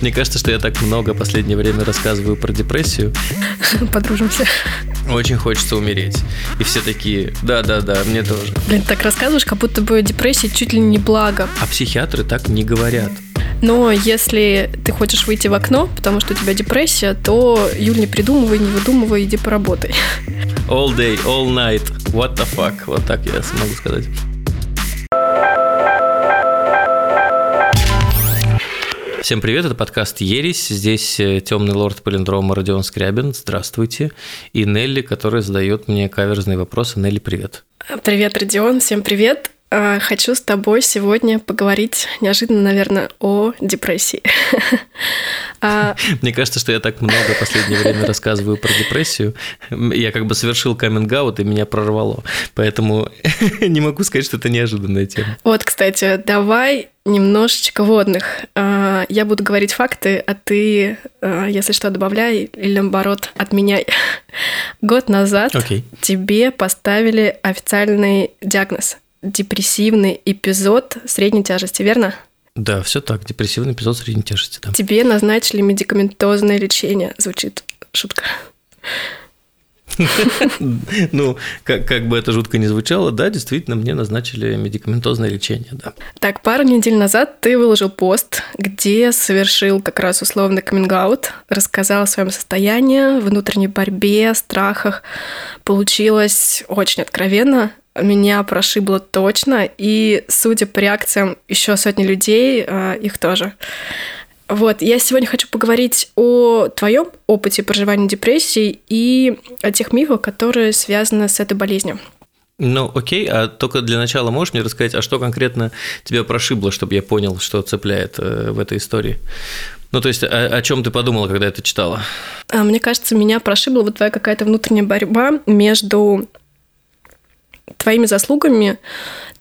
Мне кажется, что я так много в последнее время рассказываю про депрессию. Подружимся. Очень хочется умереть. И все такие, да-да-да, мне тоже. Блин, так рассказываешь, как будто бы депрессия чуть ли не благо. А психиатры так не говорят. Но если ты хочешь выйти в окно, потому что у тебя депрессия, то, Юль, не придумывай, не выдумывай, иди поработай. All day, all night, what the fuck, вот так я смогу сказать. Всем привет, это подкаст «Ересь». Здесь э, темный лорд Полиндрома Родион Скрябин. Здравствуйте. И Нелли, которая задает мне каверзные вопросы. Нелли, привет. Привет, Родион, всем привет. А, хочу с тобой сегодня поговорить, неожиданно, наверное, о депрессии. А, Мне кажется, что я так много в последнее время рассказываю про депрессию. Я как бы совершил каминг и меня прорвало. Поэтому не могу сказать, что это неожиданная тема. Вот, кстати, давай немножечко водных. А, я буду говорить факты, а ты, если что, добавляй или наоборот, отменяй. Год назад okay. тебе поставили официальный диагноз депрессивный эпизод средней тяжести, верно? Да, все так, депрессивный эпизод средней тяжести, да. Тебе назначили медикаментозное лечение, звучит шутка. Ну, как, как бы это жутко не звучало, да, действительно, мне назначили медикаментозное лечение, да. Так, пару недель назад ты выложил пост, где совершил как раз условный каминг рассказал о своем состоянии, внутренней борьбе, страхах. Получилось очень откровенно, меня прошибло точно, и судя по реакциям еще сотни людей, а, их тоже. Вот, я сегодня хочу поговорить о твоем опыте проживания депрессии и о тех мифах, которые связаны с этой болезнью. Ну, окей, а только для начала можешь мне рассказать, а что конкретно тебя прошибло, чтобы я понял, что цепляет э, в этой истории? Ну, то есть, о, о чем ты подумала, когда это читала? А, мне кажется, меня прошибла вот твоя какая-то внутренняя борьба между твоими заслугами,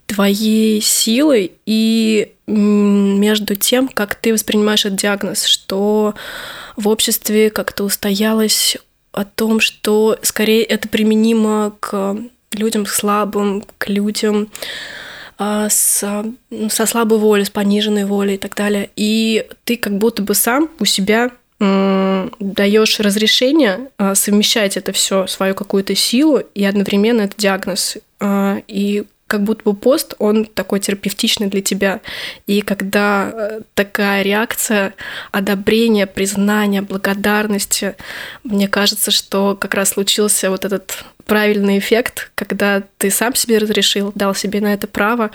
твоей силой и между тем, как ты воспринимаешь этот диагноз, что в обществе как-то устоялось о том, что скорее это применимо к людям слабым, к людям а, с, со слабой волей, с пониженной волей и так далее. И ты как будто бы сам у себя даешь разрешение а, совмещать это все, свою какую-то силу и одновременно это диагноз. А, и как будто бы пост, он такой терапевтичный для тебя. И когда э, такая реакция одобрения, признания, благодарности, мне кажется, что как раз случился вот этот правильный эффект, когда ты сам себе разрешил, дал себе на это право.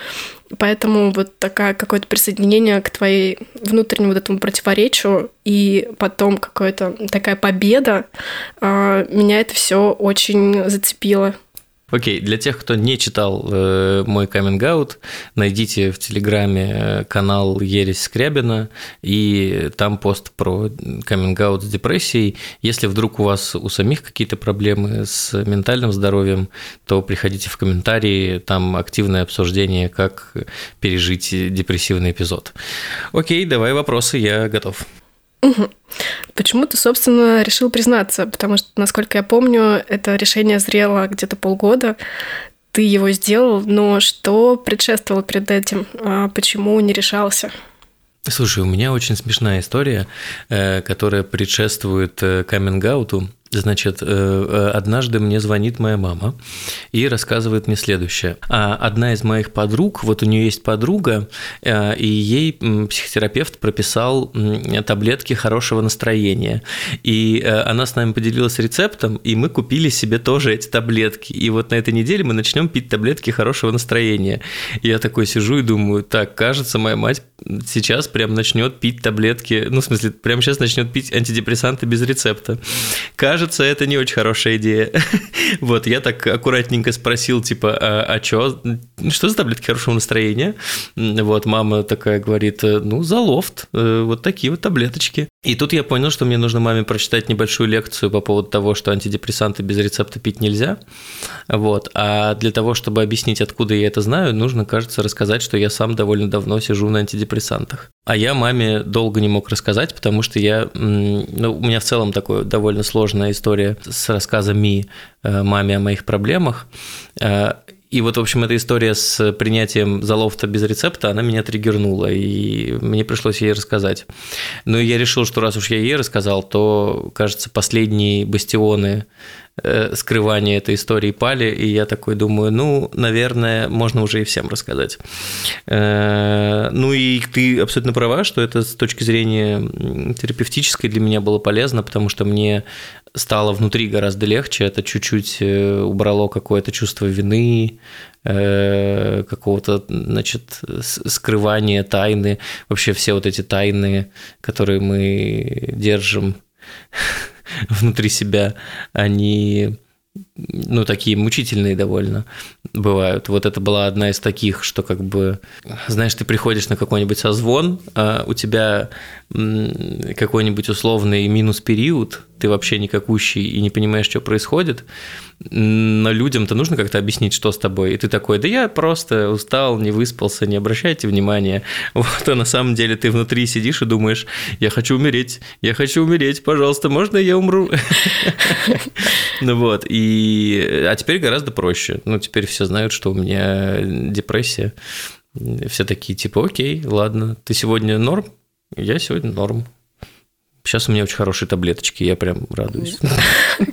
Поэтому вот такая какое-то присоединение к твоей внутреннему вот этому противоречию и потом какая-то такая победа, а, меня это все очень зацепило. Окей, для тех, кто не читал э, мой каминг найдите в Телеграме э, канал Ересь Скрябина, и там пост про каминг с депрессией. Если вдруг у вас у самих какие-то проблемы с ментальным здоровьем, то приходите в комментарии, там активное обсуждение, как пережить депрессивный эпизод. Окей, давай вопросы, я готов. Угу. Почему ты, собственно, решил признаться? Потому что, насколько я помню, это решение зрело где-то полгода. Ты его сделал, но что предшествовало перед этим? А почему не решался? Слушай, у меня очень смешная история, э, которая предшествует э, каминг-ауту. Значит, э, э, однажды мне звонит моя мама и рассказывает мне следующее. А одна из моих подруг, вот у нее есть подруга, э, и ей психотерапевт прописал таблетки хорошего настроения. И она с нами поделилась рецептом, и мы купили себе тоже эти таблетки. И вот на этой неделе мы начнем пить таблетки хорошего настроения. И я такой сижу и думаю, так, кажется, моя мать сейчас прям начнет пить таблетки, ну, в смысле, прямо сейчас начнет пить антидепрессанты без рецепта. Кажется, это не очень хорошая идея. вот, я так аккуратненько спросил, типа, а, а чё, что за таблетки хорошего настроения? Вот, мама такая говорит, ну, за лофт, э, вот такие вот таблеточки. И тут я понял, что мне нужно маме прочитать небольшую лекцию по поводу того, что антидепрессанты без рецепта пить нельзя. Вот. А для того, чтобы объяснить, откуда я это знаю, нужно, кажется, рассказать, что я сам довольно давно сижу на антидепрессантах. А я маме долго не мог рассказать, потому что я, ну, у меня в целом такая довольно сложная история с рассказами э, маме о моих проблемах. И вот, в общем, эта история с принятием залофта без рецепта, она меня триггернула, и мне пришлось ей рассказать. И я решил, что раз уж я ей рассказал, то, кажется, последние бастионы скрывания этой истории пали, и я такой думаю, ну, наверное, можно уже и всем рассказать. Э, ну и ты абсолютно права, что это с точки зрения терапевтической для меня было полезно, потому что мне стало внутри гораздо легче, это чуть-чуть э, убрало какое-то чувство вины, э, какого-то, значит, скрывания тайны, вообще все вот эти тайны, которые мы держим внутри себя, они ну, такие мучительные довольно бывают. Вот это была одна из таких, что как бы, знаешь, ты приходишь на какой-нибудь созвон, а у тебя какой-нибудь условный минус-период, ты вообще никакущий и не понимаешь, что происходит, но людям-то нужно как-то объяснить, что с тобой. И ты такой, да я просто устал, не выспался, не обращайте внимания. Вот, а на самом деле ты внутри сидишь и думаешь, я хочу умереть, я хочу умереть, пожалуйста, можно я умру? Ну вот, и... А теперь гораздо проще. Ну, теперь все знают, что у меня депрессия. Все такие, типа, окей, ладно, ты сегодня норм? Я сегодня норм. Сейчас у меня очень хорошие таблеточки, я прям радуюсь.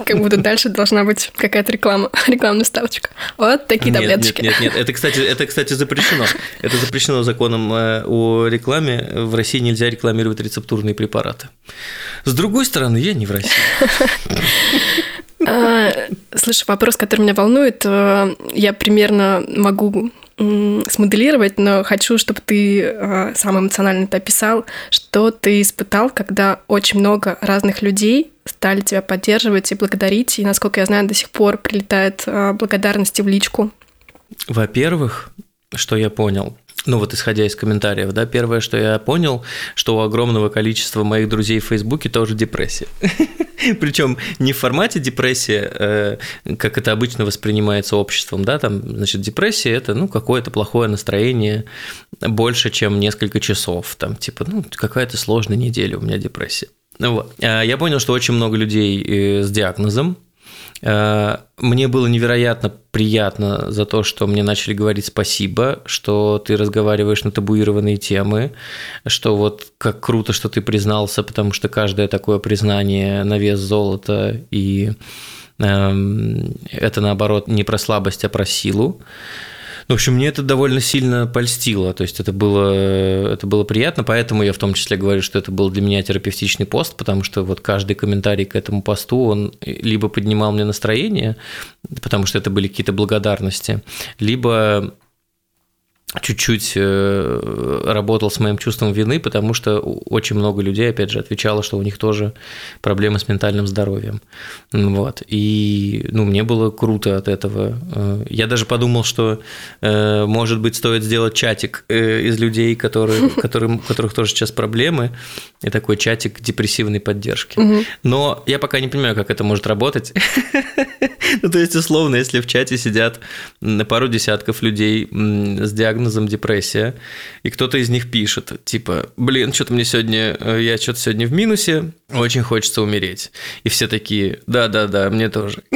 Как будто дальше должна быть какая-то реклама, рекламная ставочка. Вот такие нет, таблеточки. Нет, нет, нет, это, кстати, это, кстати, запрещено. Это запрещено законом э, о рекламе. В России нельзя рекламировать рецептурные препараты. С другой стороны, я не в России. А, слушай, вопрос, который меня волнует, э, я примерно могу смоделировать, но хочу, чтобы ты э, сам эмоционально это описал, что ты испытал, когда очень много разных людей стали тебя поддерживать и благодарить, и, насколько я знаю, до сих пор прилетают э, благодарности в личку. Во-первых, что я понял, ну вот исходя из комментариев, да, первое, что я понял, что у огромного количества моих друзей в Фейсбуке тоже депрессия. Причем не в формате депрессия, э, как это обычно воспринимается обществом, да, там, значит, депрессия – это, ну, какое-то плохое настроение больше, чем несколько часов, там, типа, ну, какая-то сложная неделя у меня депрессия. Вот. А я понял, что очень много людей э, с диагнозом, мне было невероятно приятно за то, что мне начали говорить спасибо, что ты разговариваешь на табуированные темы, что вот как круто, что ты признался, потому что каждое такое признание на вес золота, и эм, это наоборот не про слабость, а про силу. Ну, в общем, мне это довольно сильно польстило, то есть это было, это было приятно, поэтому я в том числе говорю, что это был для меня терапевтичный пост, потому что вот каждый комментарий к этому посту, он либо поднимал мне настроение, потому что это были какие-то благодарности, либо чуть-чуть э, работал с моим чувством вины, потому что очень много людей, опять же, отвечало, что у них тоже проблемы с ментальным здоровьем. Вот. И ну, мне было круто от этого. Э, я даже подумал, что, э, может быть, стоит сделать чатик из людей, которые, которым, у которых тоже сейчас проблемы, и такой чатик депрессивной поддержки. Но я пока не понимаю, как это может работать. Ну, то есть, условно, если в чате сидят пару десятков людей с диагнозом диагнозом депрессия, и кто-то из них пишет, типа, блин, что-то мне сегодня, э, я что-то сегодня в минусе, очень хочется умереть. И все такие, да-да-да, мне тоже.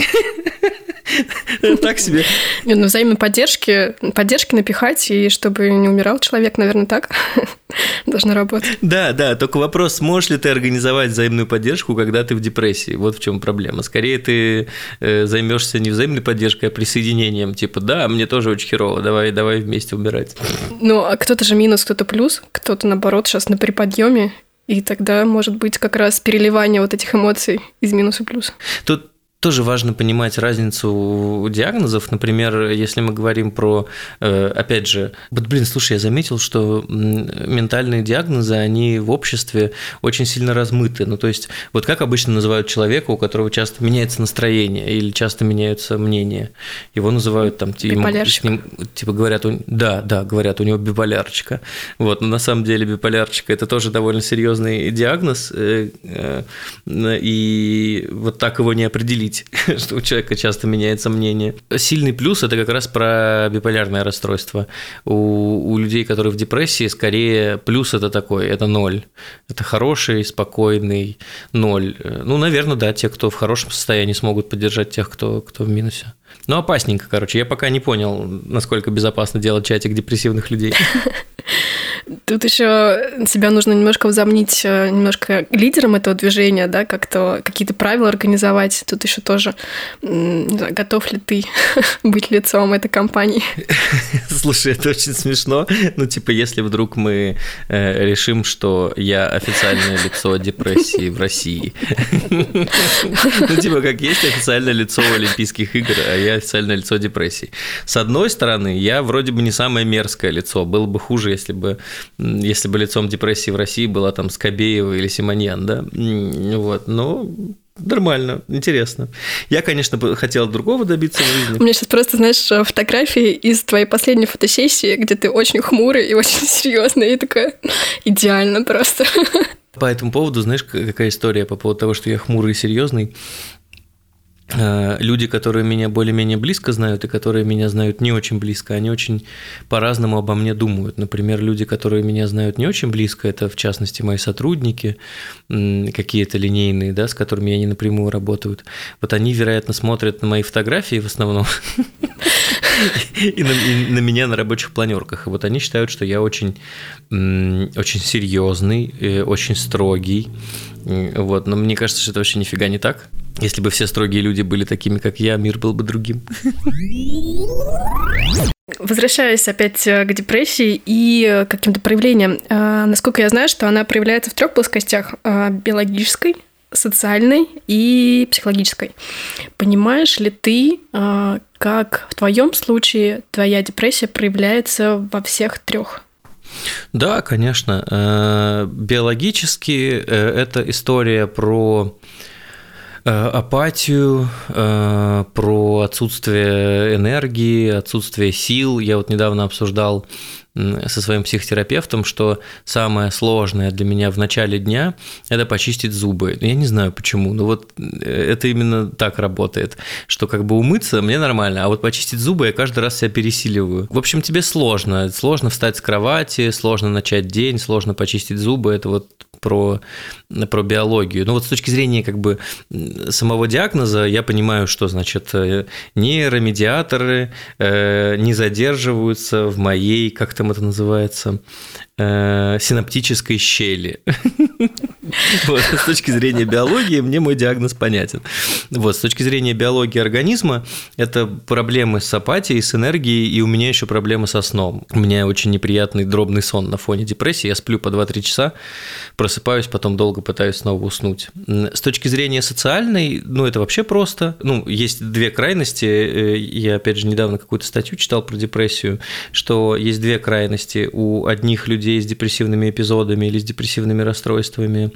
Так себе. Ну, взаимной поддержки, поддержки напихать, и чтобы не умирал человек, наверное, так должно работать. Да, да, только вопрос, сможешь ли ты организовать взаимную поддержку, когда ты в депрессии? Вот в чем проблема. Скорее ты э, займешься не взаимной поддержкой, а присоединением. Типа, да, мне тоже очень херово, давай, давай вместе умирать. Ну, а кто-то же минус, кто-то плюс, кто-то, наоборот, сейчас на приподъеме, и тогда может быть как раз переливание вот этих эмоций из минуса в плюс. Тут тоже важно понимать разницу диагнозов. Например, если мы говорим про, э, опять же, вот, блин, слушай, я заметил, что ментальные диагнозы, они в обществе очень сильно размыты. Ну, то есть, вот как обычно называют человека, у которого часто меняется настроение или часто меняются мнения. Его называют там, ему, с ним, типа говорят, у, да, да, говорят, у него биполярочка. Вот, но на самом деле биполярочка – это тоже довольно серьезный диагноз, э, э, и вот так его не определить удивить, что у человека часто меняется мнение. Сильный плюс – это как раз про биполярное расстройство. У, у людей, которые в депрессии, скорее плюс – это такой, это ноль. Это хороший, спокойный ноль. Ну, наверное, да, те, кто в хорошем состоянии, смогут поддержать тех, кто, кто в минусе. Ну, опасненько, короче. Я пока не понял, насколько безопасно делать чатик депрессивных людей. Тут еще себя нужно немножко возомнить э, немножко лидером этого движения, да, как-то какие-то правила организовать. Тут еще тоже готов ли ты быть лицом этой компании. Слушай, это очень смешно. Ну, типа, если вдруг мы э, решим, что я официальное лицо депрессии в России. Ну, типа, как есть официальное лицо Олимпийских игр, а я официальное лицо депрессии. С одной стороны, я вроде бы не самое мерзкое лицо. Было бы хуже, если бы если бы лицом депрессии в России была там Скобеева или Симоньян, да, вот, но Нормально, интересно. Я, конечно, хотел другого добиться в жизни. У меня сейчас просто, знаешь, фотографии из твоей последней фотосессии, где ты очень хмурый и очень серьезный, и такая идеально просто. По этому поводу, знаешь, какая история по поводу того, что я хмурый и серьезный? Э, люди, которые меня более-менее близко знают и которые меня знают не очень близко, они очень по-разному обо мне думают. Например, люди, которые меня знают не очень близко, это в частности мои сотрудники, какие-то линейные, да, с которыми они напрямую работают. Вот они, вероятно, смотрят на мои фотографии в основном и на, меня на рабочих планерках. И вот они считают, что я очень, очень серьезный, э, очень строгий. Вот, но мне кажется, что это вообще нифига не так. Если бы все строгие люди были такими, как я, мир был бы другим. Возвращаясь опять э, к депрессии и э, каким-то проявлениям, э, насколько я знаю, что она проявляется в трех плоскостях биологической, социальной и психологической. Понимаешь ли ты, как в твоем случае твоя депрессия проявляется во всех трех? Да, конечно. Биологически это история про Э, апатию, э, про отсутствие энергии, отсутствие сил. Я вот недавно обсуждал со своим психотерапевтом, что самое сложное для меня в начале дня – это почистить зубы. Я не знаю почему, но вот э, это именно так работает, что как бы умыться мне нормально, а вот почистить зубы я каждый раз себя пересиливаю. В общем, тебе сложно. Сложно встать с кровати, сложно начать день, сложно почистить зубы. Это вот про, про биологию. Но вот с точки зрения как бы самого диагноза я понимаю, что значит э, нейромедиаторы э, не задерживаются в моей, как там это называется, синаптической щели. Вот, с точки зрения биологии мне мой диагноз понятен. Вот, с точки зрения биологии организма это проблемы с апатией, с энергией, и у меня еще проблемы со сном. У меня очень неприятный дробный сон на фоне депрессии. Я сплю по 2-3 часа, просыпаюсь, потом долго пытаюсь снова уснуть. С точки зрения социальной, ну, это вообще просто. Ну, есть две крайности. Э, я, опять же, недавно какую-то статью читал про депрессию, что есть две крайности. У одних людей людей с депрессивными эпизодами или с депрессивными расстройствами.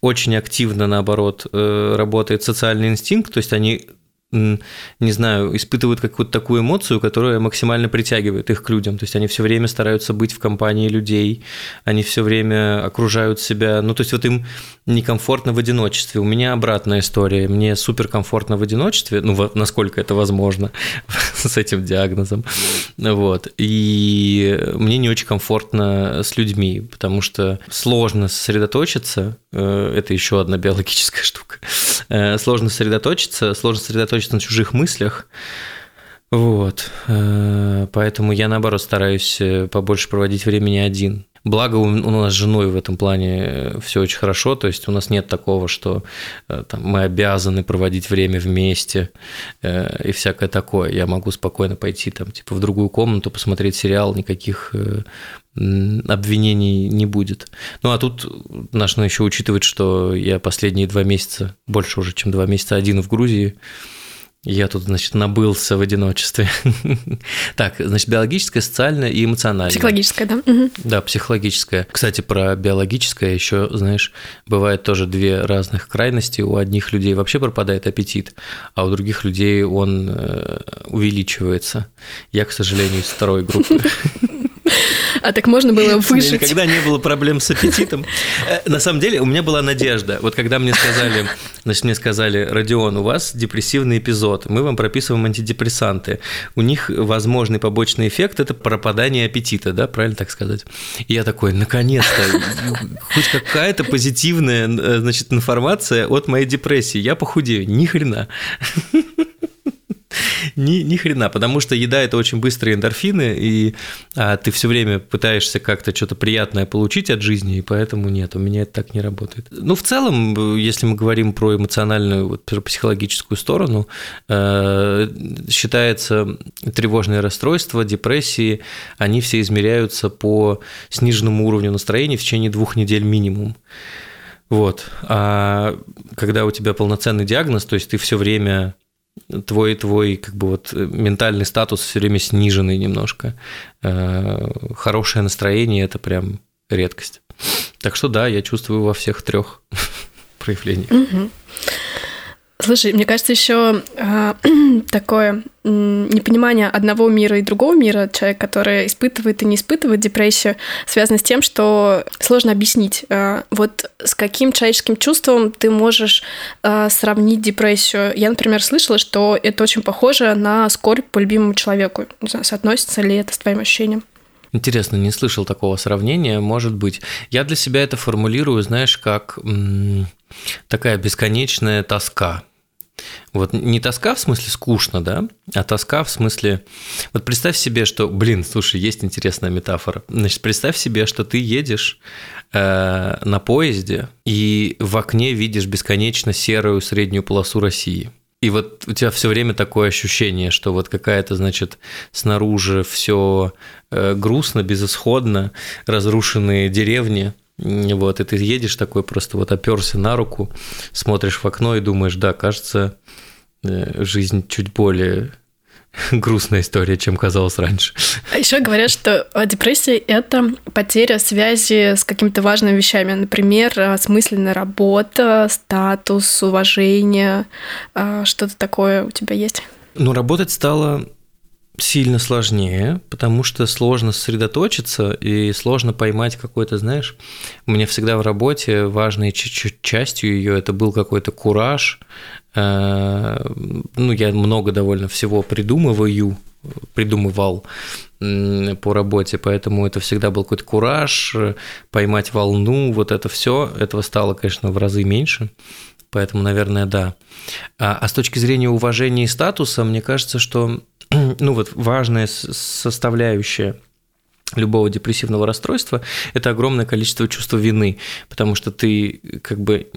Очень активно, наоборот, э, работает социальный инстинкт, то есть они не знаю, испытывают какую-то такую эмоцию, которая максимально притягивает их к людям. То есть они все время стараются быть в компании людей, они все время окружают себя. Ну, то есть вот им некомфортно в одиночестве. У меня обратная история. Мне суперкомфортно в одиночестве, ну, насколько это возможно с этим диагнозом. Вот. И мне не очень комфортно с людьми, потому что сложно сосредоточиться. Э, это еще одна биологическая штука. Э, сложно сосредоточиться, сложно сосредоточиться на чужих мыслях. Вот. Э, поэтому я, наоборот, стараюсь побольше проводить времени один. Благо у нас с женой в этом плане все очень хорошо, то есть у нас нет такого, что там, мы обязаны проводить время вместе и всякое такое. Я могу спокойно пойти там типа в другую комнату посмотреть сериал, никаких обвинений не будет. Ну а тут нужно еще учитывать, что я последние два месяца, больше уже, чем два месяца, один в Грузии. Я тут, значит, набылся в одиночестве. так, значит, биологическое, социальное и эмоциональное. Психологическое, да? Да, психологическое. Кстати, про биологическое еще, знаешь, бывает тоже две разных крайности. У одних людей вообще пропадает аппетит, а у других людей он э, увеличивается. Я, к сожалению, из второй группы. А так можно было выжить. Никогда не было проблем с аппетитом. Э, на самом деле у меня была надежда. Вот когда мне сказали, значит, мне сказали, Родион, у вас депрессивный эпизод, мы вам прописываем антидепрессанты. У них возможный побочный эффект – это пропадание аппетита, да, правильно так сказать? И я такой, наконец-то, хоть какая-то позитивная, э, значит, информация от моей депрессии. Я похудею. Ни хрена. Ни, ни хрена, потому что еда это очень быстрые эндорфины, и а, ты все время пытаешься как-то что-то приятное получить от жизни, и поэтому нет, у меня это так не работает. Ну, в целом, если мы говорим про эмоциональную, вот, про психологическую сторону, э, считается тревожное расстройство, депрессии, они все измеряются по сниженному уровню настроения в течение двух недель минимум. Вот. А когда у тебя полноценный диагноз, то есть ты все время твой твой как бы вот ментальный статус все время сниженный немножко. Э, хорошее настроение это прям редкость. Так что да, я чувствую во всех трех проявлениях. Угу. Слушай, мне кажется, еще э, такое непонимание одного мира и другого мира, человек, который испытывает и не испытывает депрессию, связано с тем, что сложно объяснить. Э, вот с каким человеческим чувством ты можешь э, сравнить депрессию? Я, например, слышала, что это очень похоже на скорбь по любимому человеку. Не знаю, соотносится ли это с твоим ощущением? Интересно, не слышал такого сравнения, может быть. Я для себя это формулирую, знаешь, как м- такая бесконечная тоска. Вот не тоска в смысле скучно, да, а тоска в смысле... Вот представь себе, что, блин, слушай, есть интересная метафора. Значит, представь себе, что ты едешь э, на поезде и в окне видишь бесконечно серую среднюю полосу России – и вот у тебя все время такое ощущение, что вот какая-то, значит, снаружи все э, грустно, безысходно, разрушенные деревни, вот, и ты едешь такой просто вот оперся на руку, смотришь в окно и думаешь, да, кажется, э, жизнь чуть более грустная история, чем казалось раньше. А еще говорят, что депрессия – это потеря связи с какими-то важными вещами. Например, осмысленная работа, статус, уважение. А что-то такое у тебя есть? Ну, работать стало сильно сложнее, потому что сложно сосредоточиться и сложно поймать какой-то, знаешь, у меня всегда в работе важной частью ее это был какой-то кураж. Э, ну, я много довольно всего придумываю, придумывал по работе, поэтому это всегда был какой-то кураж, поймать волну, вот это все, этого стало, конечно, в разы меньше. Поэтому, наверное, да. А, а с точки зрения уважения и статуса, мне кажется, что ну вот важная составляющая любого депрессивного расстройства – это огромное количество чувства вины, потому что ты как бы…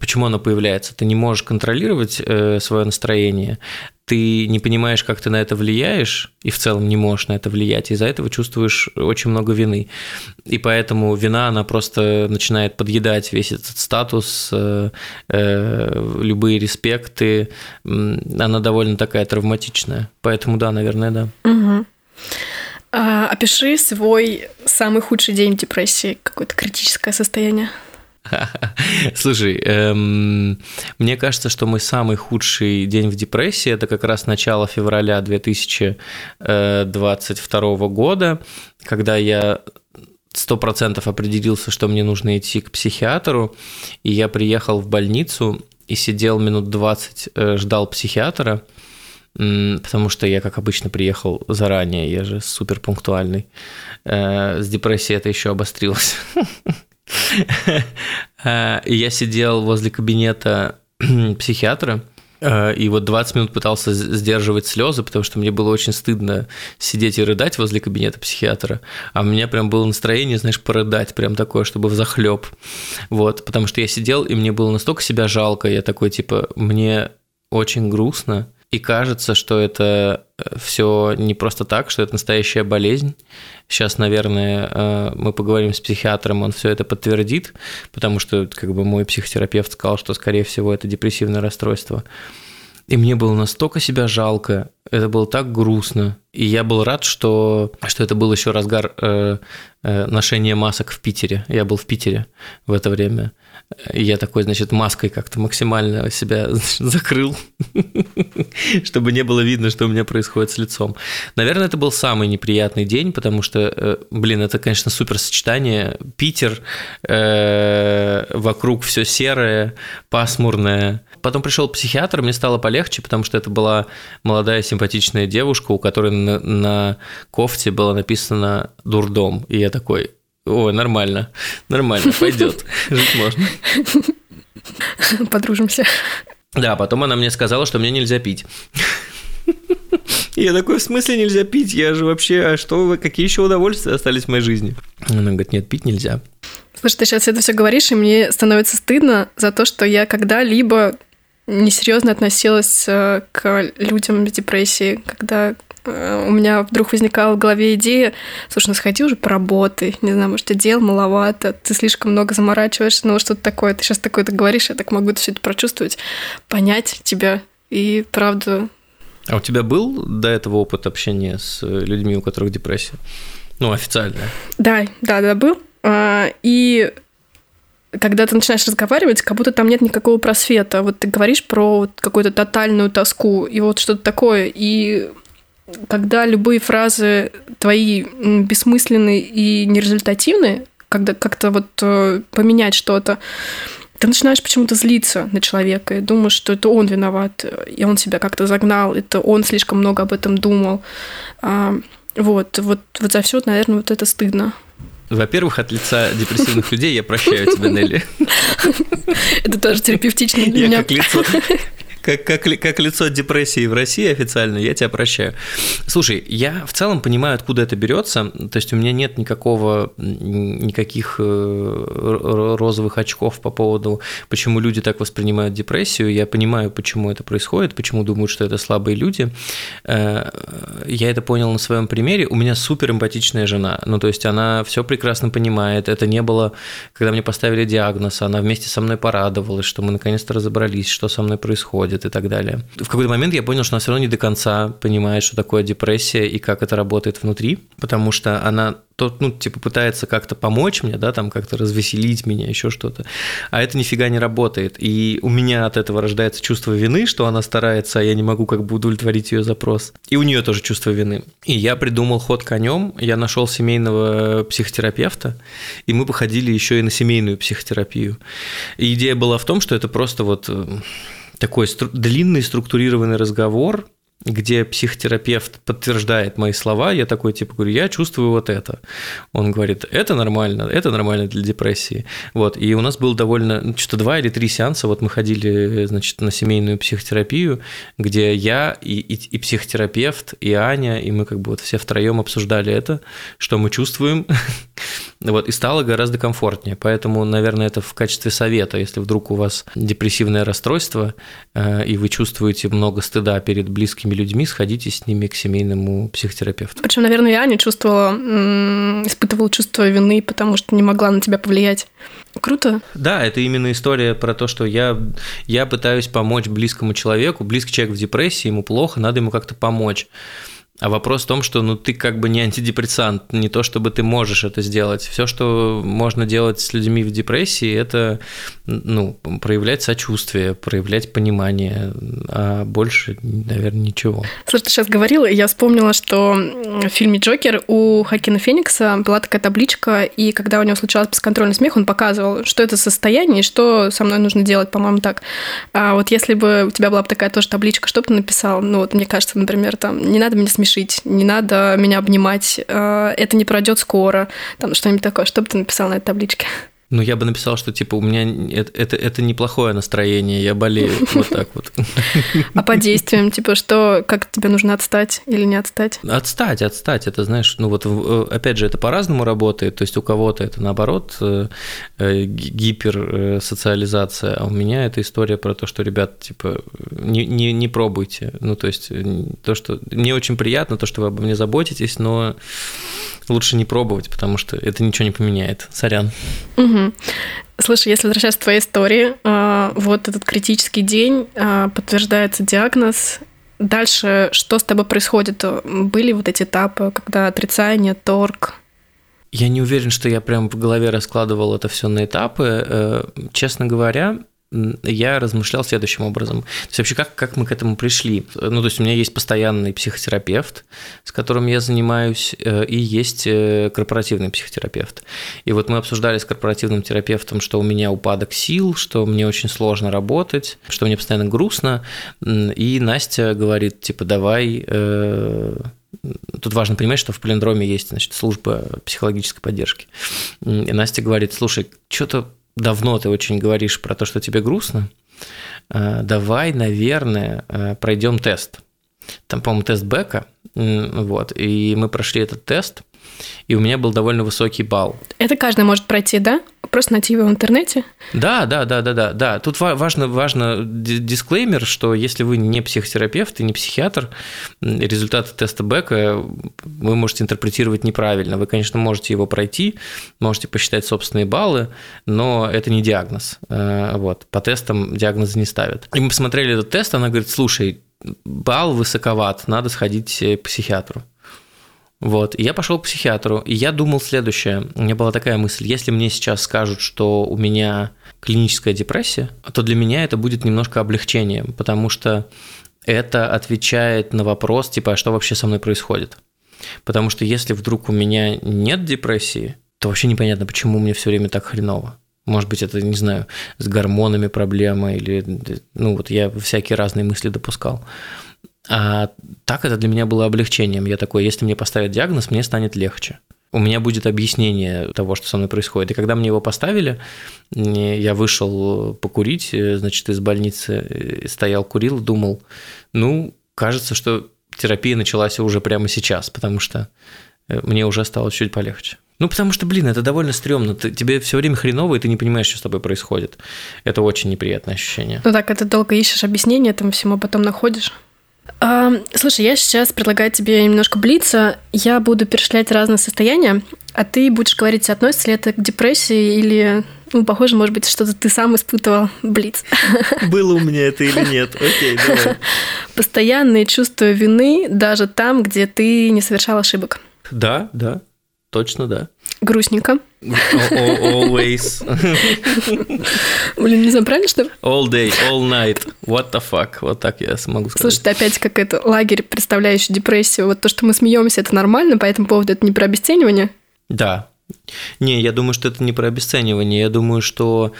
Почему оно появляется? Ты не можешь контролировать э, свое настроение, ты не понимаешь, как ты на это влияешь, и в целом не можешь на это влиять, из-за этого чувствуешь очень много вины. И поэтому вина, она просто начинает подъедать весь этот статус, э, э, любые респекты, она довольно такая травматичная. Поэтому да, наверное, да. Угу. А, опиши свой самый худший день депрессии, какое-то критическое состояние. Слушай, эм, мне кажется, что мой самый худший день в депрессии это как раз начало февраля 2022 года, когда я сто процентов определился, что мне нужно идти к психиатру, и я приехал в больницу и сидел минут 20, э, ждал психиатра, потому что я, как обычно, приехал заранее, я же супер пунктуальный. Э, с депрессией это еще обострилось. Э, я сидел возле кабинета психиатра, э, и вот 20 минут пытался сдерживать слезы, потому что мне было очень стыдно сидеть и рыдать возле кабинета психиатра. А у меня прям было настроение, знаешь, порыдать, прям такое, чтобы в захлеб. Вот, потому что я сидел, и мне было настолько себя жалко, я такой, типа, мне очень грустно, и кажется, что это э, все не просто так, что это настоящая болезнь. Сейчас, наверное, э, мы поговорим с психиатром, он все это подтвердит, потому что как бы мой психотерапевт сказал, что, скорее всего, это депрессивное расстройство. И мне было настолько себя жалко, это было так грустно. И я был рад, что, что это был еще разгар э, э, ношения масок в Питере. Я был в Питере в это время. Я такой, значит, маской как-то максимально себя закрыл, чтобы не было видно, что у меня происходит с лицом. Наверное, это был самый неприятный день, потому что, э, блин, это, конечно, супер сочетание. Питер, э, вокруг все серое, пасмурное. Потом пришел психиатр, мне стало полегче, потому что это была молодая симпатичная девушка, у которой на, на кофте было написано «дурдом». И я такой, Ой, нормально, нормально, пойдет, жить можно. Подружимся. Да, потом она мне сказала, что мне нельзя пить. Я такой, в смысле нельзя пить? Я же вообще, а что вы, какие еще удовольствия остались в моей жизни? Она говорит, нет, пить нельзя. Слушай, ты сейчас это все говоришь, и мне становится стыдно за то, что я когда-либо несерьезно относилась э, к людям с депрессией, когда у меня вдруг возникала в голове идея, слушай, ну сходи уже поработай, не знаю, может, дел маловато, ты слишком много заморачиваешься, ну что-то такое, ты сейчас такое-то говоришь, я так могу все это прочувствовать, понять тебя и правду. А у тебя был до этого опыт общения с людьми, у которых депрессия? Ну, официально. Да, да, да, был. А, и когда ты начинаешь разговаривать, как будто там нет никакого просвета. Вот ты говоришь про какую-то тотальную тоску и вот что-то такое. И когда любые фразы твои бессмысленные и нерезультативные, когда как-то вот э, поменять что-то, ты начинаешь почему-то злиться на человека и думаешь, что это он виноват, и он себя как-то загнал, это он слишком много об этом думал. А, вот, вот, вот за все, наверное, вот это стыдно. Во-первых, от лица депрессивных людей я прощаю тебя, Нелли. Это тоже терапевтично для я меня. Как лицо, как, как, как лицо депрессии в России официально, я тебя прощаю. Слушай, я в целом понимаю, откуда это берется. То есть у меня нет никакого, никаких э, розовых очков по поводу, почему люди так воспринимают депрессию. Я понимаю, почему это происходит, почему думают, что это слабые люди. Э, я это понял на своем примере. У меня супер эмпатичная жена. Ну, то есть она все прекрасно понимает. Это не было, когда мне поставили диагноз, она вместе со мной порадовалась, что мы наконец-то разобрались, что со мной происходит происходит и так далее. В какой-то момент я понял, что она все равно не до конца понимает, что такое депрессия и как это работает внутри, потому что она тот, ну, типа, пытается как-то помочь мне, да, там как-то развеселить меня, еще что-то. А это нифига не работает. И у меня от этого рождается чувство вины, что она старается, а я не могу как бы удовлетворить ее запрос. И у нее тоже чувство вины. И я придумал ход конем, я нашел семейного психотерапевта, и мы походили еще и на семейную психотерапию. И идея была в том, что это просто вот э, такой стру- длинный структурированный разговор, где психотерапевт подтверждает мои слова, я такой типа говорю, я чувствую вот это. Он говорит, это нормально, это нормально для депрессии. Вот, и у нас было довольно, ну, что-то два или три сеанса, вот мы ходили, значит, на семейную психотерапию, где я и, и, и психотерапевт, и Аня, и мы как бы вот все втроем обсуждали это, что мы чувствуем, вот, и стало гораздо комфортнее. Поэтому, наверное, это в качестве совета, если вдруг у вас депрессивное расстройство, э, и вы чувствуете много стыда перед близкими людьми, сходите с ними к семейному психотерапевту. Причем, наверное, я не чувствовала, испытывала чувство вины, потому что не могла на тебя повлиять. Круто. Да, это именно история про то, что я, я пытаюсь помочь близкому человеку, близкий человек в депрессии, ему плохо, надо ему как-то помочь. А вопрос в том, что ну ты как бы не антидепрессант, не то чтобы ты можешь это сделать. Все, что можно делать с людьми в депрессии, это ну, проявлять сочувствие, проявлять понимание, а больше, наверное, ничего. Слушай, ты сейчас говорила, я вспомнила, что в фильме «Джокер» у Хакина Феникса была такая табличка, и когда у него случался бесконтрольный смех, он показывал, что это состояние и что со мной нужно делать, по-моему, так. А вот если бы у тебя была бы такая тоже табличка, что бы ты написал? Ну вот мне кажется, например, там, не надо меня смешить смешить, не надо меня обнимать, э, это не пройдет скоро, там что-нибудь такое. Что бы ты написал на этой табличке? Ну, я бы написал, что типа у меня это, это, это неплохое настроение, я болею. Вот так вот. А по действиям, типа, что, как тебе нужно отстать или не отстать? Отстать, отстать. Это, знаешь, ну вот э, опять же, это по-разному работает. То есть у кого-то это наоборот э, э, гиперсоциализация, а у меня это история про то, что, ребят, типа, не, не, не пробуйте. Ну, то есть то, что мне очень приятно, то, что вы обо мне заботитесь, но лучше не пробовать, потому что это ничего не поменяет. Сорян. Угу. Слушай, если возвращаться к твоей истории, а, вот этот критический день, а, подтверждается диагноз, Дальше что с тобой происходит? Были вот эти этапы, когда отрицание, торг? Я не уверен, что я прям в голове раскладывал это все на этапы. Э, честно говоря, я размышлял следующим образом. То есть вообще как, как мы к этому пришли? Ну, то есть у меня есть постоянный психотерапевт, с которым я занимаюсь, э, и есть э, корпоративный психотерапевт. И вот мы обсуждали с корпоративным терапевтом, что у меня упадок сил, что мне очень сложно работать, что мне постоянно грустно. И Настя говорит, типа, давай э, Тут важно понимать, что в полиндроме есть значит, служба психологической поддержки. И Настя говорит, слушай, что-то давно ты очень говоришь про то, что тебе грустно, э, давай, наверное, э, пройдем тест. Там, по-моему, тест Бека, вот, и мы прошли этот тест, и у меня был довольно высокий балл. Это каждый может пройти, да? Просто найти его в интернете? Да, да, да, да, да, да. Тут важно, важно дисклеймер, что если вы не психотерапевт и не психиатр, результаты теста Бека вы можете интерпретировать неправильно. Вы, конечно, можете его пройти, можете посчитать собственные баллы, но это не диагноз. Э, вот. По тестам диагнозы не ставят. И мы посмотрели этот тест, она говорит, слушай, балл высоковат, надо сходить к психиатру. Вот, и я пошел к психиатру, и я думал следующее. У меня была такая мысль, если мне сейчас скажут, что у меня клиническая депрессия, то для меня это будет немножко облегчением, потому что это отвечает на вопрос, типа, а что вообще со мной происходит? Потому что если вдруг у меня нет депрессии, то вообще непонятно, почему мне все время так хреново. Может быть, это, не знаю, с гормонами проблема или, ну вот я всякие разные мысли допускал. А так это для меня было облегчением. Я такой, если мне поставят диагноз, мне станет легче. У меня будет объяснение того, что со мной происходит. И когда мне его поставили, я вышел покурить, значит, из больницы, стоял, курил, думал, ну, кажется, что терапия началась уже прямо сейчас, потому что э, мне уже стало чуть полегче. Ну, потому что, блин, это довольно стрёмно. Ты, тебе все время хреново, и ты не понимаешь, что с тобой происходит. Это очень неприятное ощущение. Ну так, это долго ищешь объяснение этому всему, а потом находишь. А, слушай, я сейчас предлагаю тебе немножко блица. Я буду перечислять разные состояния, а ты будешь говорить, относится ли это к депрессии или, ну, похоже, может быть, что-то ты сам испытывал блиц. Было у меня это или нет? Окей, давай. Постоянные чувства вины даже там, где ты не совершал ошибок. Да, да, точно да. Грустненько. Always. Блин, не знаю, правильно, что All day, all night. What the fuck? Вот так я могу сказать. Слушай, ты опять как это лагерь, представляющий депрессию. Вот то, что мы смеемся, это нормально, по этому поводу это не про обесценивание? Да. Не, я думаю, что это не про обесценивание. Я думаю, что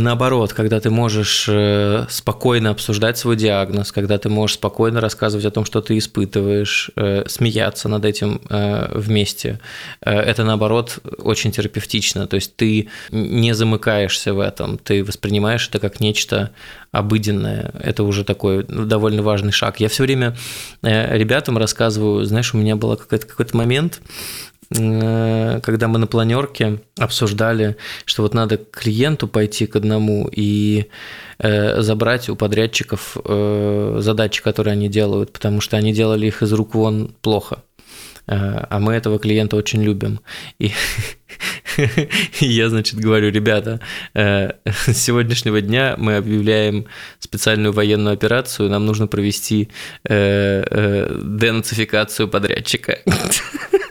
наоборот, когда ты можешь э, спокойно обсуждать свой диагноз, когда ты можешь спокойно рассказывать о том, что ты испытываешь, э, смеяться над этим э, вместе, это наоборот очень терапевтично. То есть ты не замыкаешься в этом, ты воспринимаешь это как нечто обыденное. Это уже такой довольно важный шаг. Я все время ребятам рассказываю, знаешь, у меня был какой-то какой момент, когда мы на планерке обсуждали, что вот надо клиенту пойти к одному и э, забрать у подрядчиков э, задачи, которые они делают, потому что они делали их из рук вон плохо. А мы этого клиента очень любим. И я, значит, говорю, ребята, с сегодняшнего дня мы объявляем специальную военную операцию, нам нужно провести денацификацию подрядчика.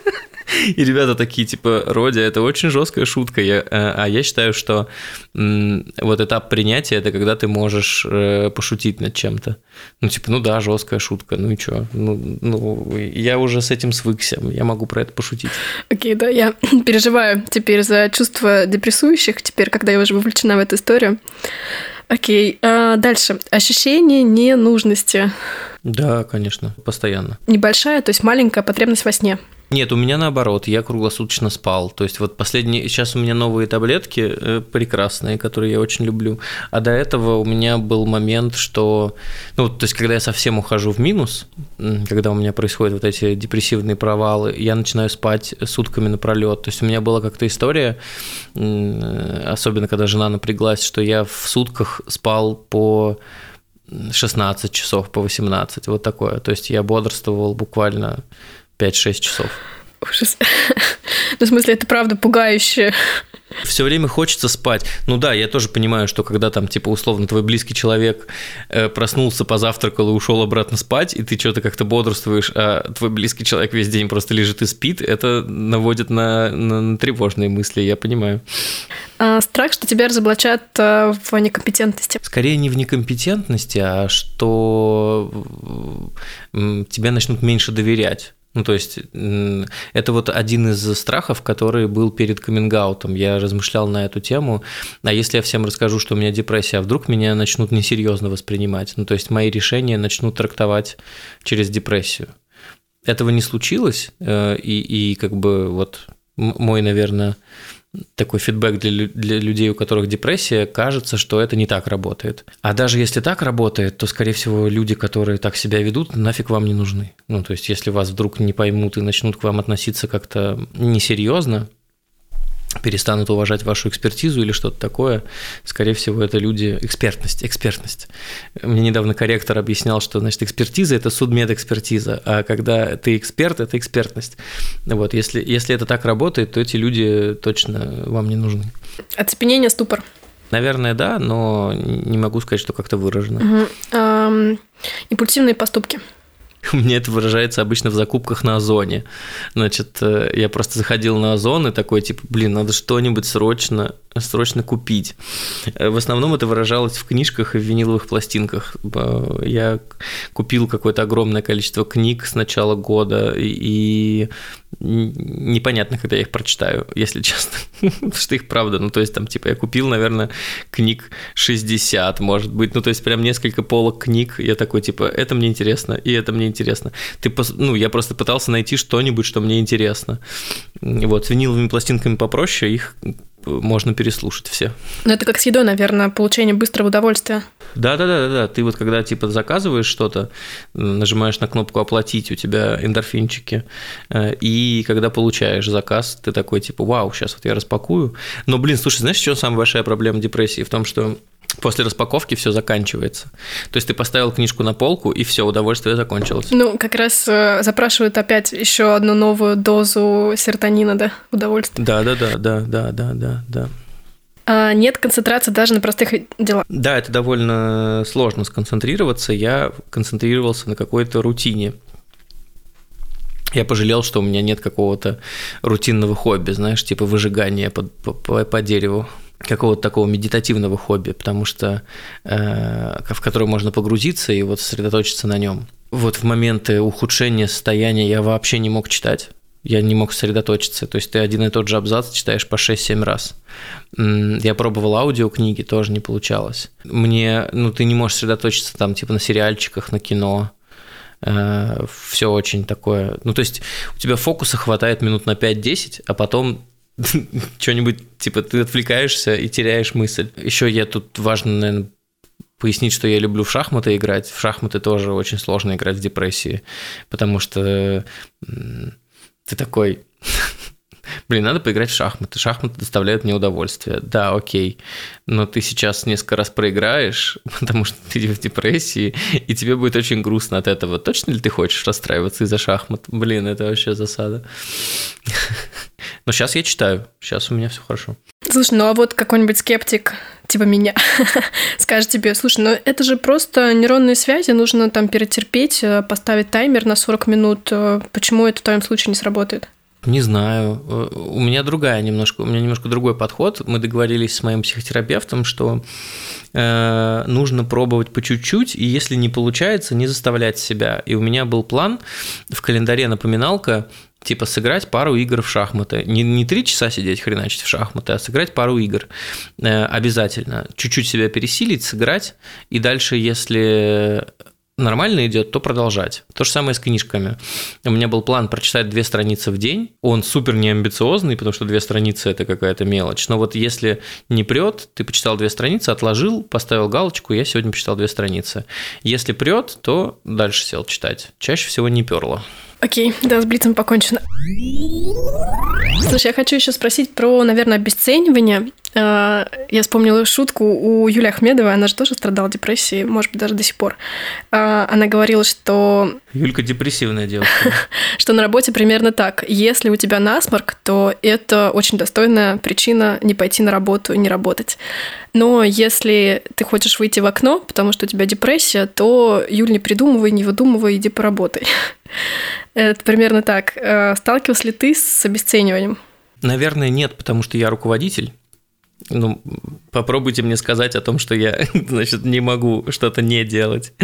И ребята такие, типа, Родя, это очень жесткая шутка. Я, э, а я считаю, что вот этап принятия это когда ты можешь э, пошутить над чем-то. Ну, типа, ну да, жесткая шутка, ну и что? Ну, ну, я уже с этим свыкся, я могу про это пошутить. Окей, okay, да, я переживаю теперь за чувства депрессующих, теперь, когда я уже вовлечена в эту историю. Окей, а дальше. Ощущение ненужности. Да, конечно, постоянно. Небольшая, то есть маленькая потребность во сне. Нет, у меня наоборот, я круглосуточно спал. То есть вот последние, сейчас у меня новые таблетки э, прекрасные, которые я очень люблю. А до этого у меня был момент, что, ну, то есть когда я совсем ухожу в минус, когда у меня происходят вот эти депрессивные провалы, я начинаю спать сутками напролет. То есть у меня была как-то история, особенно когда жена напряглась, что я в сутках спал по 16 часов, по 18, вот такое. То есть я бодрствовал буквально 5-6 часов. Ужас. Ну, в смысле, это правда пугающе. Все время хочется спать. Ну да, я тоже понимаю, что когда там, типа, условно, твой близкий человек э, проснулся, позавтракал и ушел обратно спать, и ты что-то как-то бодрствуешь, а твой близкий человек весь день просто лежит и спит, это наводит на, на, на тревожные мысли, я понимаю. А, страх, что тебя разоблачат э, в некомпетентности. Скорее не в некомпетентности, а что тебе начнут меньше доверять. Ну, то есть, это вот один из страхов, который был перед каминг -аутом. Я размышлял на эту тему. А если я всем расскажу, что у меня депрессия, а вдруг меня начнут несерьезно воспринимать? Ну, то есть, мои решения начнут трактовать через депрессию. Этого не случилось, э, и, и как бы вот мой, наверное, такой фидбэк для, для людей, у которых депрессия, кажется, что это не так работает. А даже если так работает, то, скорее всего, люди, которые так себя ведут, нафиг вам не нужны. Ну, то есть, если вас вдруг не поймут и начнут к вам относиться как-то несерьезно, перестанут уважать вашу экспертизу или что-то такое, скорее всего, это люди... Экспертность, экспертность. Мне недавно корректор объяснял, что, значит, экспертиза – это судмедэкспертиза, а когда ты эксперт – это экспертность. Вот, если, если это так работает, то эти люди точно вам не нужны. Оцепенение, ступор. Наверное, да, но не могу сказать, что как-то выражено. Угу. Эм, импульсивные поступки. У меня это выражается обычно в закупках на Озоне. Значит, э, я просто заходил на Озон и такой, типа, блин, надо что-нибудь срочно срочно купить. Э, в основном это выражалось в книжках и в виниловых пластинках. Я купил какое-то огромное количество книг с начала года, и непонятно, когда я их прочитаю, если честно. что их правда. Ну, то есть, там, типа, я купил, наверное, книг 60, может быть. Ну, то есть, прям несколько полок книг. Я такой, типа, это мне интересно, и это мне интересно. Ты, ну, я просто пытался найти что-нибудь, что мне интересно. Вот, с виниловыми пластинками попроще, их можно переслушать все. Ну, это как с едой, наверное, получение быстрого удовольствия. Да, да, да, да, да. Ты вот когда типа заказываешь что-то, нажимаешь на кнопку оплатить, у тебя эндорфинчики, э, и когда получаешь заказ, ты такой типа, вау, сейчас вот я распакую. Но, блин, слушай, знаешь, что самая большая проблема депрессии? В том, что после распаковки все заканчивается. То есть ты поставил книжку на полку, и все, удовольствие закончилось. Ну, как раз э, запрашивают опять еще одну новую дозу серотонина, да, удовольствия. Да, да, да, да, да, да, да, да. А нет концентрации даже на простых делах. Да, это довольно сложно сконцентрироваться. Я концентрировался на какой-то рутине. Я пожалел, что у меня нет какого-то рутинного хобби, знаешь, типа выжигания по, по, по дереву какого-то такого медитативного хобби, потому что э, в которое можно погрузиться и вот сосредоточиться на нем. Вот в моменты ухудшения состояния я вообще не мог читать. Я не мог сосредоточиться. То есть ты один и тот же абзац читаешь по 6-7 раз. Я пробовал аудиокниги, тоже не получалось. Мне, ну, ты не можешь сосредоточиться там, типа, на сериальчиках, на кино. Э, Все очень такое. Ну, то есть у тебя фокуса хватает минут на 5-10, а потом что-нибудь, типа, ты отвлекаешься и теряешь мысль. Еще я тут важно, наверное, пояснить, что я люблю в шахматы играть. В шахматы тоже очень сложно играть в депрессии, потому что ты такой, блин, надо поиграть в шахматы. Шахматы доставляют мне удовольствие. Да, окей. Но ты сейчас несколько раз проиграешь, потому что ты в депрессии, и тебе будет очень грустно от этого. Точно ли ты хочешь расстраиваться из-за шахмат? Блин, это вообще засада. Но сейчас я читаю, сейчас у меня все хорошо. Слушай, ну а вот какой-нибудь скептик, типа меня, скажет тебе, слушай, ну это же просто нейронные связи, нужно там перетерпеть, э, поставить таймер на 40 минут. Э, почему это в твоем случае не сработает? Не знаю. Э, у меня другая немножко, у меня немножко другой подход. Мы договорились с моим психотерапевтом, что э, нужно пробовать по чуть-чуть, и если не получается, не заставлять себя. И у меня был план в календаре напоминалка типа сыграть пару игр в шахматы. Не, не три часа сидеть хреначить в шахматы, а сыграть пару игр. Э, обязательно. Чуть-чуть себя пересилить, сыграть. И дальше, если нормально идет, то продолжать. То же самое с книжками. У меня был план прочитать две страницы в день. Он супер неамбициозный, потому что две страницы это какая-то мелочь. Но вот если не прет, ты почитал две страницы, отложил, поставил галочку, я сегодня почитал две страницы. Если прет, то дальше сел читать. Чаще всего не перло. Окей, да, с Блицем покончено. Слушай, я хочу еще спросить про, наверное, обесценивание. Э, я вспомнила шутку у Юли Ахмедовой, она же тоже страдала депрессией, может быть, даже до сих пор. Э, она говорила, что... Юлька депрессивная девушка. Что на работе примерно так. Если у тебя насморк, то это очень достойная причина не пойти на работу и не работать. Но если ты хочешь выйти в окно, потому что у тебя депрессия, то, Юль, не придумывай, не выдумывай, иди поработай. Это примерно так. Э, сталкивался ли ты с обесцениванием? Наверное, нет, потому что я руководитель. Ну, попробуйте мне сказать о том, что я, значит, не могу что-то не делать.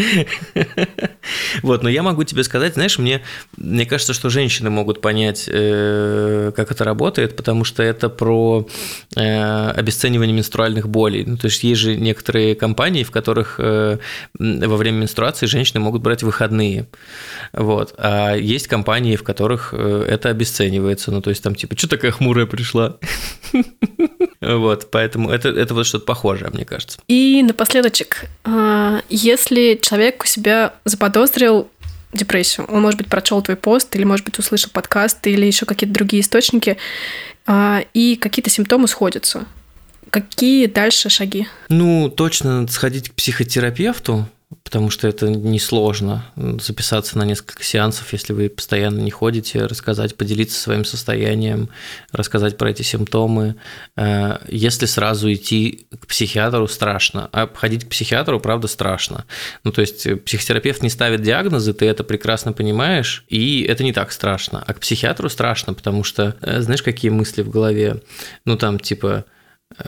Вот, но я могу тебе сказать, знаешь, мне, мне кажется, что женщины могут понять, э, как это работает, потому что это про э, обесценивание менструальных болей. Ну, то есть есть же некоторые компании, в которых э, во время менструации женщины могут брать выходные. Вот. А есть компании, в которых это обесценивается. Ну, то есть там типа, что такая хмурая пришла? Вот, поэтому это, это вот что-то похожее, мне кажется. И напоследочек, а, если человек у себя заподозрил депрессию, он, может быть, прочел твой пост, или, может быть, услышал подкаст, или еще какие-то другие источники, а, и какие-то симптомы сходятся. Какие дальше шаги? Ну, точно сходить к психотерапевту, потому что это несложно записаться на несколько сеансов, если вы постоянно не ходите, рассказать, поделиться своим состоянием, рассказать про эти симптомы. Э, если сразу идти к психиатру, страшно. А ходить к психиатру, правда, страшно. Ну, то есть психотерапевт не ставит диагнозы, ты это прекрасно понимаешь, и это не так страшно. А к психиатру страшно, потому что, э, знаешь, какие мысли в голове? Ну, там, типа,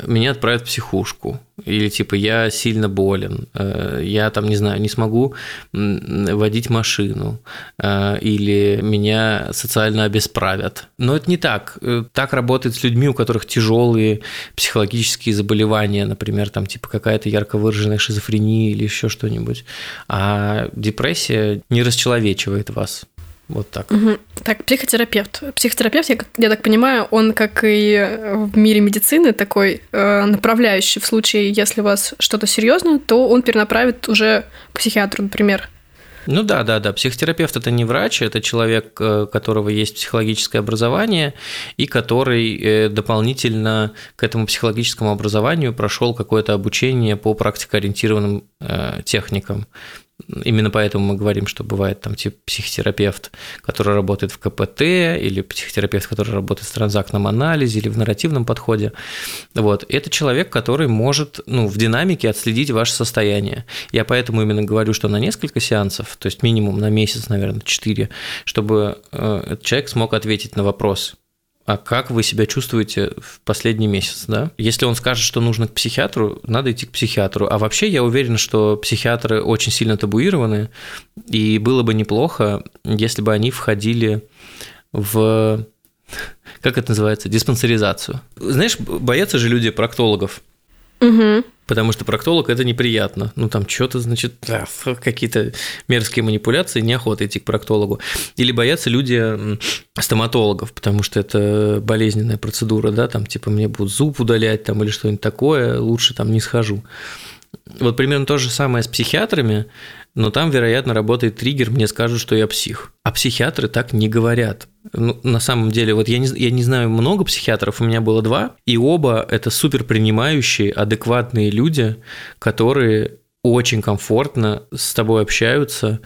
меня отправят в психушку, или типа я сильно болен, э, я там, не знаю, не смогу водить машину, э, или меня социально обесправят. Но это не так. Э, так работает с людьми, у которых тяжелые психологические заболевания, например, там типа какая-то ярко выраженная шизофрения или еще что-нибудь. А депрессия не расчеловечивает вас. Вот так. Угу. Так, психотерапевт. Психотерапевт, я, я так понимаю, он, как и в мире медицины, такой э, направляющий в случае, если у вас что-то серьезное, то он перенаправит уже к психиатру, например. Ну да, да, да. Психотерапевт это не врач, это человек, у э, которого есть психологическое образование и который э, дополнительно к этому психологическому образованию прошел какое-то обучение по практикоориентированным э, техникам. Именно поэтому мы говорим, что бывает там типа психотерапевт, который работает в КПТ, или психотерапевт, который работает в транзактном анализе или в нарративном подходе. Вот. Это человек, который может ну, в динамике отследить ваше состояние. Я поэтому именно говорю, что на несколько сеансов, то есть минимум на месяц, наверное, 4, чтобы э, этот человек смог ответить на вопрос, а как вы себя чувствуете в последний месяц, да? Если он скажет, что нужно к психиатру, надо идти к психиатру. А вообще я уверен, что психиатры очень сильно табуированы, и было бы неплохо, если бы они входили в как это называется, диспансеризацию. Знаешь, боятся же люди проктологов. Угу. Потому что проктолог это неприятно. Ну, там что-то, значит, да, какие-то мерзкие манипуляции, неохота идти к проктологу. Или боятся люди стоматологов, потому что это болезненная процедура, да, там, типа, мне будут зуб удалять там или что-нибудь такое, лучше там не схожу. Вот примерно то же самое с психиатрами, но там, вероятно, работает триггер, мне скажут, что я псих. А психиатры так не говорят. Ну, на самом деле, вот я не, я не знаю много психиатров, у меня было два, и оба это супер принимающие, адекватные люди, которые очень комфортно с тобой общаются,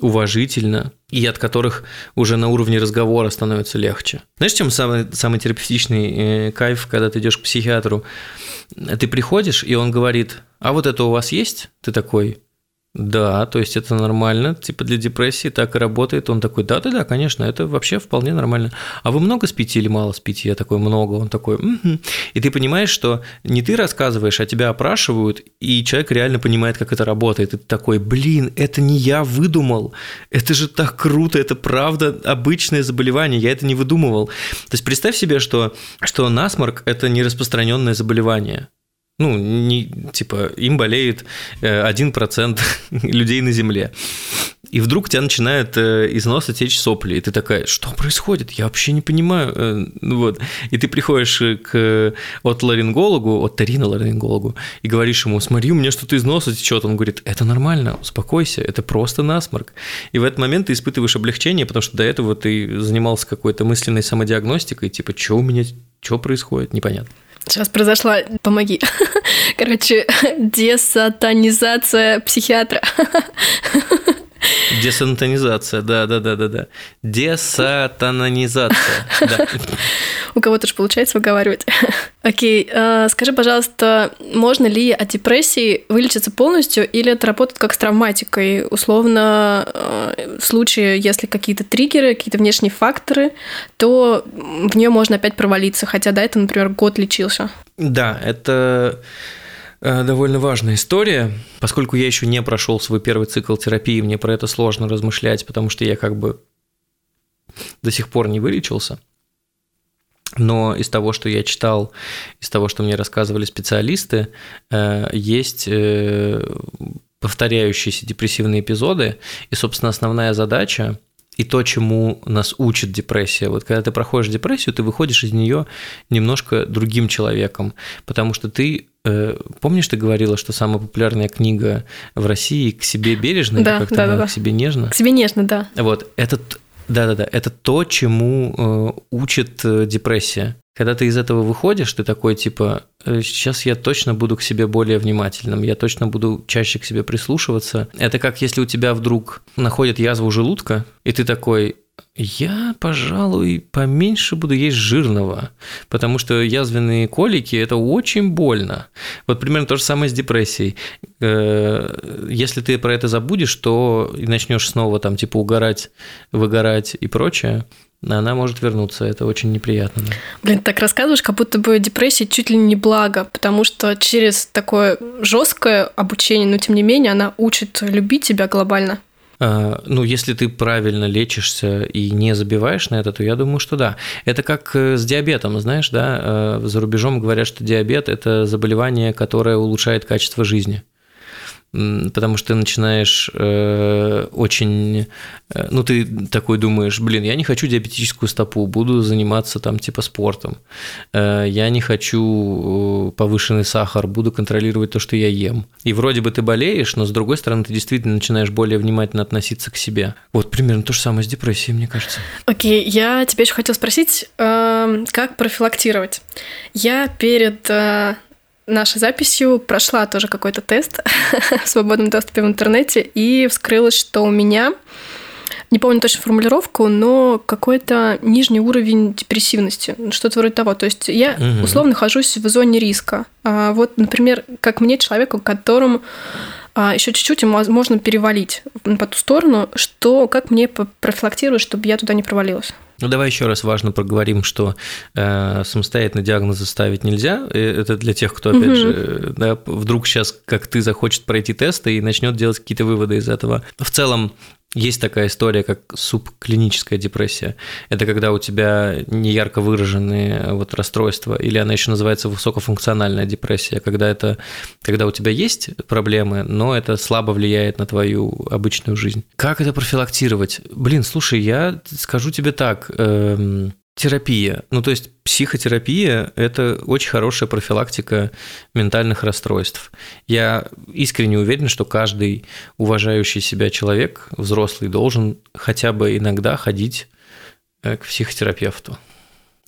уважительно, и от которых уже на уровне разговора становится легче. Знаешь, чем самый, самый терапевтичный э, кайф, когда ты идешь к психиатру? Ты приходишь, и он говорит, а вот это у вас есть? Ты такой, да, то есть это нормально, типа для депрессии так и работает. Он такой, да-да-да, конечно, это вообще вполне нормально. А вы много спите или мало спите? Я такой, много. Он такой, угу. И ты понимаешь, что не ты рассказываешь, а тебя опрашивают, и человек реально понимает, как это работает. И ты такой, блин, это не я выдумал, это же так круто, это правда обычное заболевание, я это не выдумывал. То есть представь себе, что, что насморк – это не распространенное заболевание. Ну, не, типа, им болеет 1% э, людей на Земле. И вдруг у тебя начинает э, из носа течь сопли, и ты такая, что происходит? Я вообще не понимаю. Э, ну вот. И ты приходишь к от ларингологу, от ларингологу, и говоришь ему, смотри, у меня что-то из носа течет. Он говорит, это нормально, успокойся, это просто насморк. И в этот момент ты испытываешь облегчение, потому что до этого ты занимался какой-то мысленной самодиагностикой, типа, что у меня, что происходит, непонятно. Сейчас произошла, помоги. Короче, десатанизация психиатра. Десантонизация, да, да, да, да, да. Десатанонизация. Да. У кого-то же получается выговаривать. Окей, э, скажи, пожалуйста, можно ли от депрессии вылечиться полностью или это работает как с травматикой? Условно, э, в случае, если какие-то триггеры, какие-то внешние факторы, то в нее можно опять провалиться, хотя до этого, например, год лечился. Да, это довольно важная история, поскольку я еще не прошел свой первый цикл терапии, мне про это сложно размышлять, потому что я как бы до сих пор не вылечился. Но из того, что я читал, из того, что мне рассказывали специалисты, э, есть э, повторяющиеся депрессивные эпизоды, и, собственно, основная задача и то, чему нас учит депрессия. Вот когда ты проходишь депрессию, ты выходишь из нее немножко другим человеком, потому что ты Э, помнишь, ты говорила, что самая популярная книга в России «К себе бережно» да, как-то да, да, да. «К себе нежно»? К себе нежно, да. Вот, это, да-да-да, это то, чему э, учит э, депрессия. Когда ты из этого выходишь, ты такой типа, сейчас я точно буду к себе более внимательным, я точно буду чаще к себе прислушиваться. Это как если у тебя вдруг находят язву желудка, и ты такой, я, пожалуй, поменьше буду есть жирного, потому что язвенные колики – это очень больно. Вот примерно то же самое с депрессией. Э, если ты про это забудешь, то начнешь снова там типа угорать, выгорать и прочее, она может вернуться, это очень неприятно. Да. Блин, так рассказываешь, как будто бы депрессия чуть ли не благо, потому что через такое жесткое обучение, но тем не менее она учит любить тебя глобально. А, ну, если ты правильно лечишься и не забиваешь на это, то я думаю, что да. Это как э, с диабетом, знаешь, да, э, за рубежом говорят, что диабет – это заболевание, которое улучшает качество жизни потому что ты начинаешь э, очень, э, ну ты такой думаешь, блин, я не хочу диабетическую стопу, буду заниматься там типа спортом, э, я не хочу э, повышенный сахар, буду контролировать то, что я ем. И вроде бы ты болеешь, но с другой стороны ты действительно начинаешь более внимательно относиться к себе. Вот примерно то же самое с депрессией, мне кажется. Окей, okay, я тебя еще хотела спросить, э, как профилактировать? Я перед э, нашей записью прошла тоже какой-то тест в свободном доступе в интернете, и вскрылось, что у меня, не помню точно формулировку, но какой-то нижний уровень депрессивности, что-то вроде того. То есть я условно нахожусь в зоне риска. А вот, например, как мне, человеку, которому а, еще чуть-чуть можно перевалить по ту сторону, что как мне профилактировать, чтобы я туда не провалилась. Ну, давай еще раз важно проговорим, что э, самостоятельно диагнозы ставить нельзя. Это для тех, кто, опять угу. же, да, вдруг сейчас, как ты, захочет пройти тесты и начнет делать какие-то выводы из этого. В целом, есть такая история, как субклиническая депрессия. Это когда у тебя неярко выраженные вот расстройства, или она еще называется высокофункциональная депрессия, когда, это, когда у тебя есть проблемы, но это слабо влияет на твою обычную жизнь. Как это профилактировать? Блин, слушай, я скажу тебе так. Эм, терапия. Ну, то есть психотерапия – это очень хорошая профилактика ментальных расстройств. Я искренне уверен, что каждый уважающий себя человек, взрослый, должен хотя бы иногда ходить э, к психотерапевту.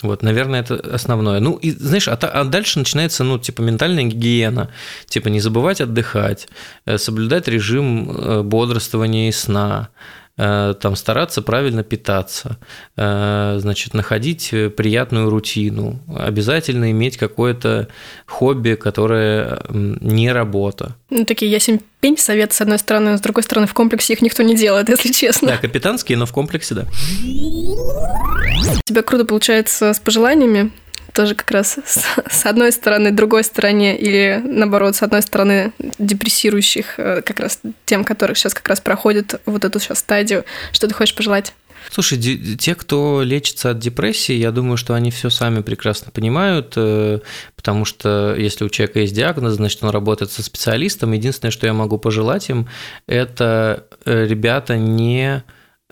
Вот, наверное, это основное. Ну, и знаешь, а, а дальше начинается, ну, типа, ментальная гигиена. Типа, не забывать отдыхать, э, соблюдать режим э, бодрствования и сна, там стараться правильно питаться, э, значит, находить приятную рутину, обязательно иметь какое-то хобби, которое не работа. Ну, такие ясень пень совет, с одной стороны, но с другой стороны, в комплексе их никто не делает, если честно. Да, капитанские, но в комплексе, да. У тебя круто получается с пожеланиями тоже как раз с, с одной стороны, другой стороне, или наоборот, с одной стороны депрессирующих, э, как раз тем, которых сейчас как раз проходят вот эту сейчас стадию. Что ты хочешь пожелать? Слушай, те, кто лечится от депрессии, я думаю, что они все сами прекрасно понимают, э, потому что если у человека есть диагноз, значит, он работает со специалистом. Единственное, что я могу пожелать им, это, э, ребята, не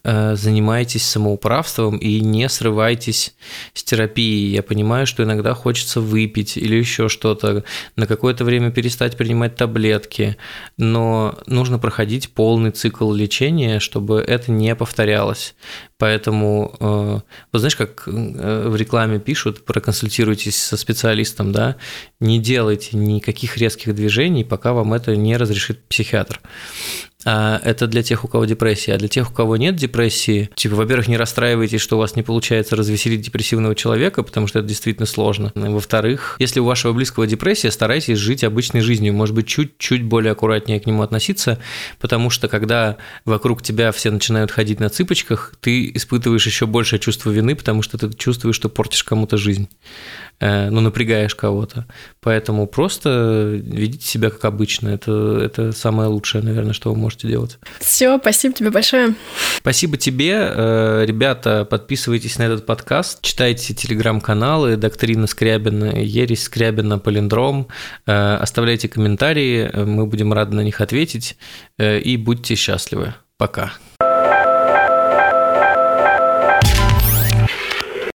э, занимайтесь самоуправством и не срывайтесь с терапии. Я понимаю, что иногда хочется выпить или еще что-то, на какое-то время перестать принимать таблетки, но нужно проходить полный цикл лечения, чтобы это не повторялось. Поэтому, э, вот знаешь, как э, в рекламе пишут, проконсультируйтесь со специалистом, да, не делайте никаких резких движений, пока вам это не разрешит психиатр. А это для тех, у кого депрессия. А для тех, у кого нет депрессии, типа, во-первых, не расстраивайтесь, что у вас не получается развеселить депрессивного человека, потому что это действительно сложно. Во-вторых, если у вашего близкого депрессия, старайтесь жить обычной жизнью, может быть, чуть-чуть более аккуратнее к нему относиться, потому что когда вокруг тебя все начинают ходить на цыпочках, ты испытываешь еще большее чувство вины, потому что ты чувствуешь, что портишь кому-то жизнь. Э, ну, напрягаешь кого-то. Поэтому просто ведите себя как обычно. Это, это самое лучшее, наверное, что вы можете делать. Все, спасибо тебе большое. Спасибо тебе. Э, ребята, подписывайтесь на этот подкаст, читайте телеграм-каналы «Доктрина Скрябина», «Ересь Скрябина», «Полиндром», э, оставляйте комментарии, мы будем рады на них ответить, и будьте счастливы. Пока.